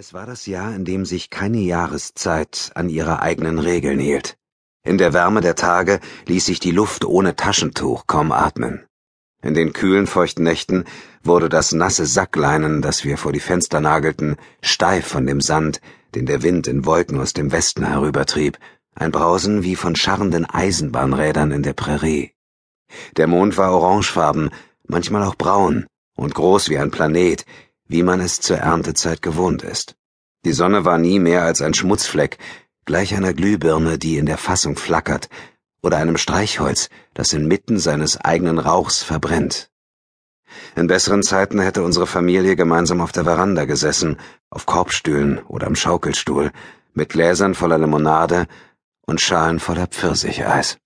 Es war das Jahr, in dem sich keine Jahreszeit an ihre eigenen Regeln hielt. In der Wärme der Tage ließ sich die Luft ohne Taschentuch kaum atmen. In den kühlen, feuchten Nächten wurde das nasse Sackleinen, das wir vor die Fenster nagelten, steif von dem Sand, den der Wind in Wolken aus dem Westen herübertrieb, ein Brausen wie von scharrenden Eisenbahnrädern in der Prärie. Der Mond war orangefarben, manchmal auch braun und groß wie ein Planet, wie man es zur Erntezeit gewohnt ist. Die Sonne war nie mehr als ein Schmutzfleck, gleich einer Glühbirne, die in der Fassung flackert, oder einem Streichholz, das inmitten seines eigenen Rauchs verbrennt. In besseren Zeiten hätte unsere Familie gemeinsam auf der Veranda gesessen, auf Korbstühlen oder am Schaukelstuhl, mit Gläsern voller Limonade und Schalen voller Pfirsicheis.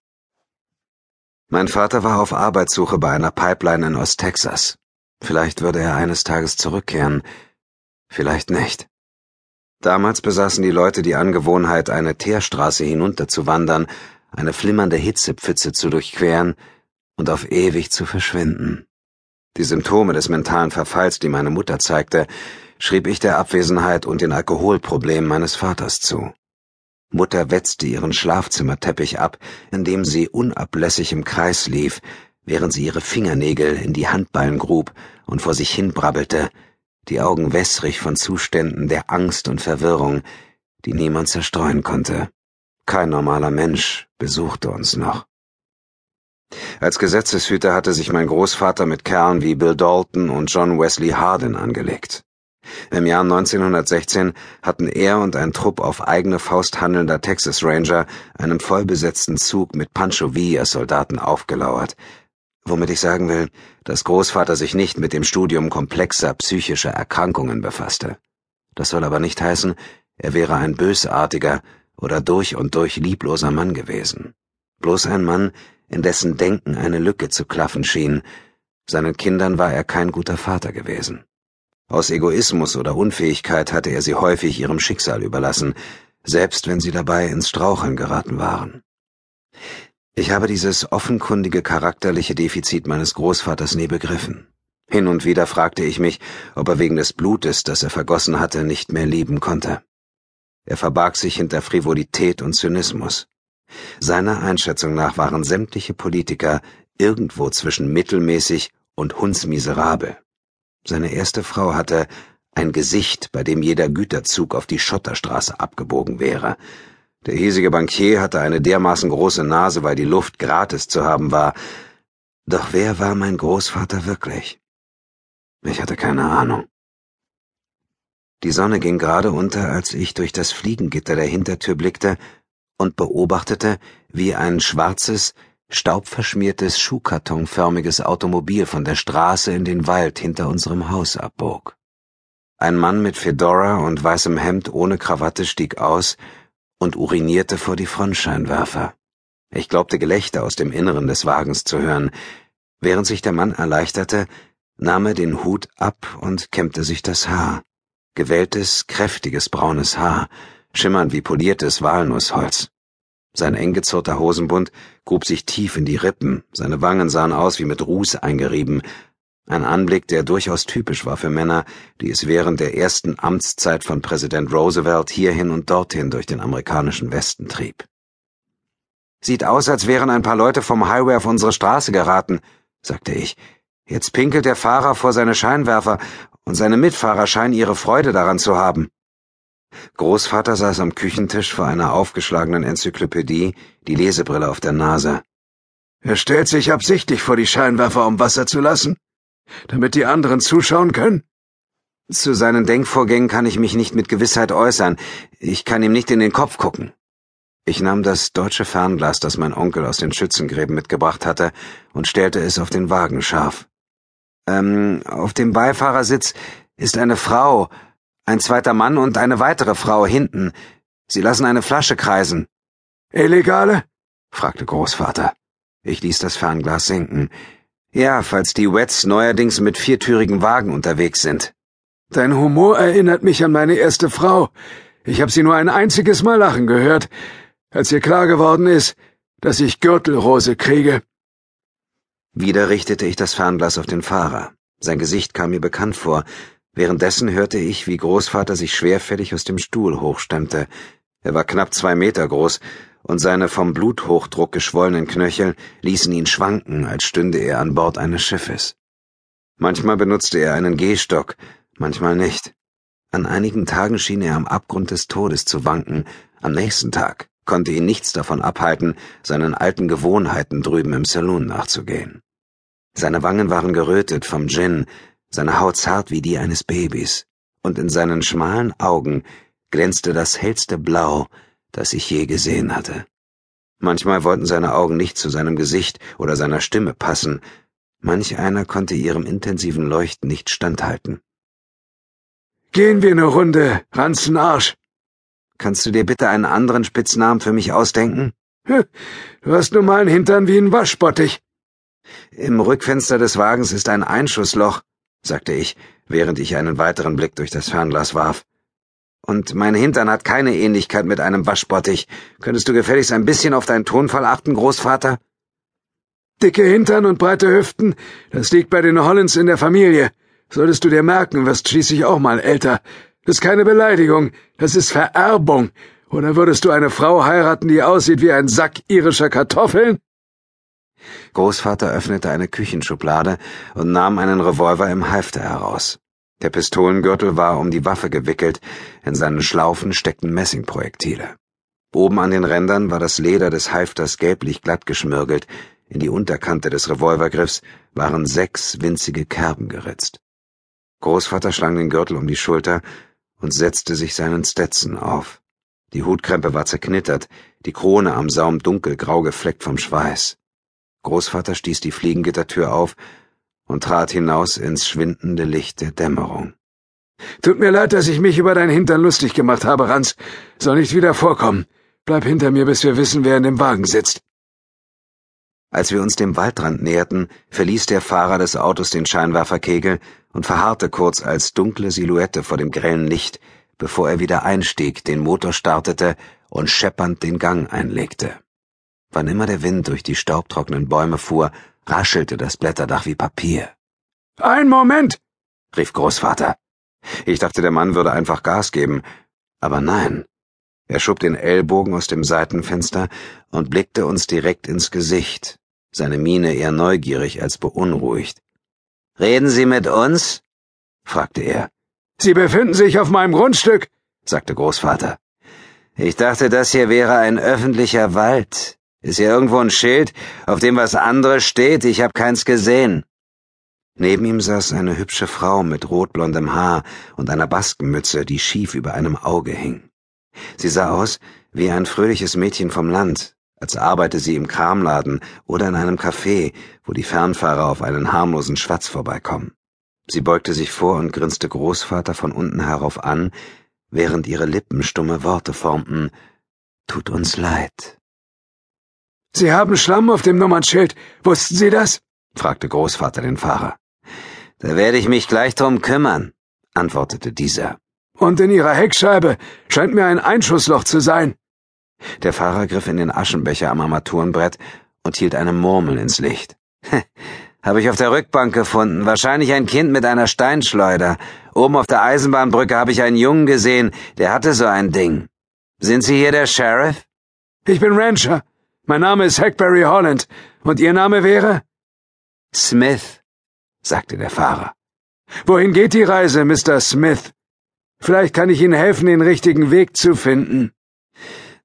Mein Vater war auf Arbeitssuche bei einer Pipeline in Osttexas. Vielleicht würde er eines Tages zurückkehren, vielleicht nicht. Damals besaßen die Leute die Angewohnheit, eine Teerstraße hinunterzuwandern, eine flimmernde Hitzepfütze zu durchqueren und auf ewig zu verschwinden. Die Symptome des mentalen Verfalls, die meine Mutter zeigte, schrieb ich der Abwesenheit und den Alkoholproblemen meines Vaters zu. Mutter wetzte ihren Schlafzimmerteppich ab, indem sie unablässig im Kreis lief, während sie ihre Fingernägel in die Handballen grub und vor sich hin brabbelte, die Augen wässrig von Zuständen der Angst und Verwirrung, die niemand zerstreuen konnte. Kein normaler Mensch besuchte uns noch. Als Gesetzeshüter hatte sich mein Großvater mit Kerlen wie Bill Dalton und John Wesley Hardin angelegt. Im Jahr 1916 hatten er und ein Trupp auf eigene Faust handelnder Texas Ranger einem vollbesetzten Zug mit Pancho Villa Soldaten aufgelauert, womit ich sagen will, dass Großvater sich nicht mit dem Studium komplexer psychischer Erkrankungen befasste. Das soll aber nicht heißen, er wäre ein bösartiger oder durch und durch liebloser Mann gewesen. Bloß ein Mann, in dessen Denken eine Lücke zu klaffen schien. Seinen Kindern war er kein guter Vater gewesen. Aus Egoismus oder Unfähigkeit hatte er sie häufig ihrem Schicksal überlassen, selbst wenn sie dabei ins Straucheln geraten waren. Ich habe dieses offenkundige charakterliche Defizit meines Großvaters nie begriffen. Hin und wieder fragte ich mich, ob er wegen des Blutes, das er vergossen hatte, nicht mehr lieben konnte. Er verbarg sich hinter Frivolität und Zynismus. Seiner Einschätzung nach waren sämtliche Politiker irgendwo zwischen mittelmäßig und hundsmiserabel. Seine erste Frau hatte ein Gesicht, bei dem jeder Güterzug auf die Schotterstraße abgebogen wäre, der hiesige Bankier hatte eine dermaßen große Nase, weil die Luft gratis zu haben war. Doch wer war mein Großvater wirklich? Ich hatte keine Ahnung. Die Sonne ging gerade unter, als ich durch das Fliegengitter der Hintertür blickte und beobachtete, wie ein schwarzes, staubverschmiertes, schuhkartonförmiges Automobil von der Straße in den Wald hinter unserem Haus abbog. Ein Mann mit Fedora und weißem Hemd ohne Krawatte stieg aus und urinierte vor die Frontscheinwerfer. Ich glaubte Gelächter aus dem Inneren des Wagens zu hören. Während sich der Mann erleichterte, nahm er den Hut ab und kämmte sich das Haar. Gewelltes, kräftiges braunes Haar, schimmernd wie poliertes Walnussholz. Sein eng gezurrter Hosenbund grub sich tief in die Rippen, seine Wangen sahen aus wie mit Ruß eingerieben, ein Anblick, der durchaus typisch war für Männer, die es während der ersten Amtszeit von Präsident Roosevelt hierhin und dorthin durch den amerikanischen Westen trieb. Sieht aus, als wären ein paar Leute vom Highway auf unsere Straße geraten, sagte ich. Jetzt pinkelt der Fahrer vor seine Scheinwerfer, und seine Mitfahrer scheinen ihre Freude daran zu haben. Großvater saß am Küchentisch vor einer aufgeschlagenen Enzyklopädie, die Lesebrille auf der Nase. Er stellt sich absichtlich vor die Scheinwerfer, um Wasser zu lassen? Damit die anderen zuschauen können? Zu seinen Denkvorgängen kann ich mich nicht mit Gewissheit äußern. Ich kann ihm nicht in den Kopf gucken. Ich nahm das deutsche Fernglas, das mein Onkel aus den Schützengräben mitgebracht hatte, und stellte es auf den Wagen scharf. Ähm, auf dem Beifahrersitz ist eine Frau, ein zweiter Mann und eine weitere Frau hinten. Sie lassen eine Flasche kreisen. Illegale? fragte Großvater. Ich ließ das Fernglas sinken. Ja, falls die Wets neuerdings mit viertürigen Wagen unterwegs sind. Dein Humor erinnert mich an meine erste Frau. Ich habe sie nur ein einziges Mal lachen gehört, als ihr klar geworden ist, dass ich Gürtelrose kriege. Wieder richtete ich das Fernglas auf den Fahrer. Sein Gesicht kam mir bekannt vor, Währenddessen hörte ich, wie Großvater sich schwerfällig aus dem Stuhl hochstemmte. Er war knapp zwei Meter groß, und seine vom Bluthochdruck geschwollenen Knöchel ließen ihn schwanken, als stünde er an Bord eines Schiffes. Manchmal benutzte er einen Gehstock, manchmal nicht. An einigen Tagen schien er am Abgrund des Todes zu wanken, am nächsten Tag konnte ihn nichts davon abhalten, seinen alten Gewohnheiten drüben im Saloon nachzugehen. Seine Wangen waren gerötet vom Gin, seine Haut zart wie die eines Babys, und in seinen schmalen Augen glänzte das hellste Blau, das ich je gesehen hatte. Manchmal wollten seine Augen nicht zu seinem Gesicht oder seiner Stimme passen, manch einer konnte ihrem intensiven Leuchten nicht standhalten. Gehen wir eine Runde, Ranzenarsch. Kannst du dir bitte einen anderen Spitznamen für mich ausdenken? Du hast nun mal einen Hintern wie ein Waschbottich. Im Rückfenster des Wagens ist ein Einschussloch, sagte ich, während ich einen weiteren Blick durch das Fernglas warf. Und mein Hintern hat keine Ähnlichkeit mit einem Waschbottich. Könntest du gefälligst ein bisschen auf deinen Tonfall achten, Großvater? Dicke Hintern und breite Hüften, das liegt bei den Hollands in der Familie. Solltest du dir merken, wirst schließlich auch mal älter. Das ist keine Beleidigung, das ist Vererbung. Oder würdest du eine Frau heiraten, die aussieht wie ein Sack irischer Kartoffeln? Großvater öffnete eine Küchenschublade und nahm einen Revolver im Halfter heraus. Der Pistolengürtel war um die Waffe gewickelt, in seinen Schlaufen steckten Messingprojektile. Oben an den Rändern war das Leder des Halfters gelblich glatt geschmürgelt, in die Unterkante des Revolvergriffs waren sechs winzige Kerben geritzt. Großvater schlang den Gürtel um die Schulter und setzte sich seinen Stetson auf. Die Hutkrempe war zerknittert, die Krone am Saum dunkelgrau gefleckt vom Schweiß. Großvater stieß die Fliegengittertür auf und trat hinaus ins schwindende Licht der Dämmerung. Tut mir leid, dass ich mich über dein Hintern lustig gemacht habe, Ranz. Soll nicht wieder vorkommen. Bleib hinter mir, bis wir wissen, wer in dem Wagen sitzt. Als wir uns dem Waldrand näherten, verließ der Fahrer des Autos den Scheinwerferkegel und verharrte kurz als dunkle Silhouette vor dem grellen Licht, bevor er wieder einstieg, den Motor startete und scheppernd den Gang einlegte. Wann immer der Wind durch die staubtrockenen Bäume fuhr, raschelte das Blätterdach wie Papier. Ein Moment! rief Großvater. Ich dachte, der Mann würde einfach Gas geben, aber nein. Er schob den Ellbogen aus dem Seitenfenster und blickte uns direkt ins Gesicht, seine Miene eher neugierig als beunruhigt. Reden Sie mit uns? fragte er. Sie befinden sich auf meinem Grundstück, sagte Großvater. Ich dachte, das hier wäre ein öffentlicher Wald. Ist hier irgendwo ein Schild, auf dem was anderes steht? Ich hab keins gesehen. Neben ihm saß eine hübsche Frau mit rotblondem Haar und einer Baskenmütze, die schief über einem Auge hing. Sie sah aus wie ein fröhliches Mädchen vom Land, als arbeite sie im Kramladen oder in einem Café, wo die Fernfahrer auf einen harmlosen Schwatz vorbeikommen. Sie beugte sich vor und grinste Großvater von unten herauf an, während ihre Lippen stumme Worte formten. Tut uns leid. Sie haben Schlamm auf dem Nummernschild. Wussten Sie das? fragte Großvater den Fahrer. Da werde ich mich gleich drum kümmern, antwortete dieser. Und in Ihrer Heckscheibe scheint mir ein Einschussloch zu sein. Der Fahrer griff in den Aschenbecher am Armaturenbrett und hielt eine Murmel ins Licht. Habe ich auf der Rückbank gefunden, wahrscheinlich ein Kind mit einer Steinschleuder. Oben auf der Eisenbahnbrücke habe ich einen Jungen gesehen, der hatte so ein Ding. Sind Sie hier der Sheriff? Ich bin Rancher. Mein Name ist Hackberry Holland. Und Ihr Name wäre? Smith, sagte der Fahrer. Wohin geht die Reise, Mr. Smith? Vielleicht kann ich Ihnen helfen, den richtigen Weg zu finden.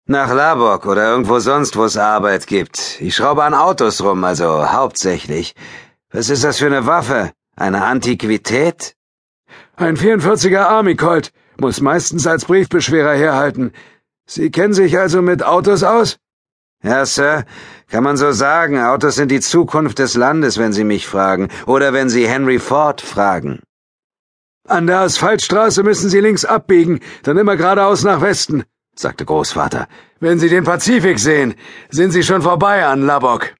Nach Labok oder irgendwo sonst, wo es Arbeit gibt. Ich schraube an Autos rum, also hauptsächlich. Was ist das für eine Waffe? Eine Antiquität? Ein 44er Army Colt muss meistens als Briefbeschwerer herhalten. Sie kennen sich also mit Autos aus? Ja, Sir, kann man so sagen. Autos sind die Zukunft des Landes, wenn Sie mich fragen. Oder wenn Sie Henry Ford fragen. An der Asphaltstraße müssen Sie links abbiegen, dann immer geradeaus nach Westen, sagte Großvater. Wenn Sie den Pazifik sehen, sind Sie schon vorbei an Labok.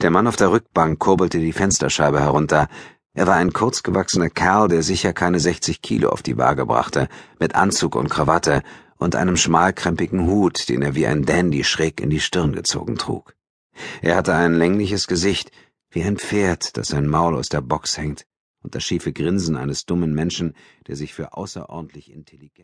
Der Mann auf der Rückbank kurbelte die Fensterscheibe herunter. Er war ein kurzgewachsener Kerl, der sicher keine 60 Kilo auf die Waage brachte, mit Anzug und Krawatte und einem schmalkrempigen Hut, den er wie ein Dandy schräg in die Stirn gezogen trug. Er hatte ein längliches Gesicht, wie ein Pferd, das sein Maul aus der Box hängt, und das schiefe Grinsen eines dummen Menschen, der sich für außerordentlich intelligent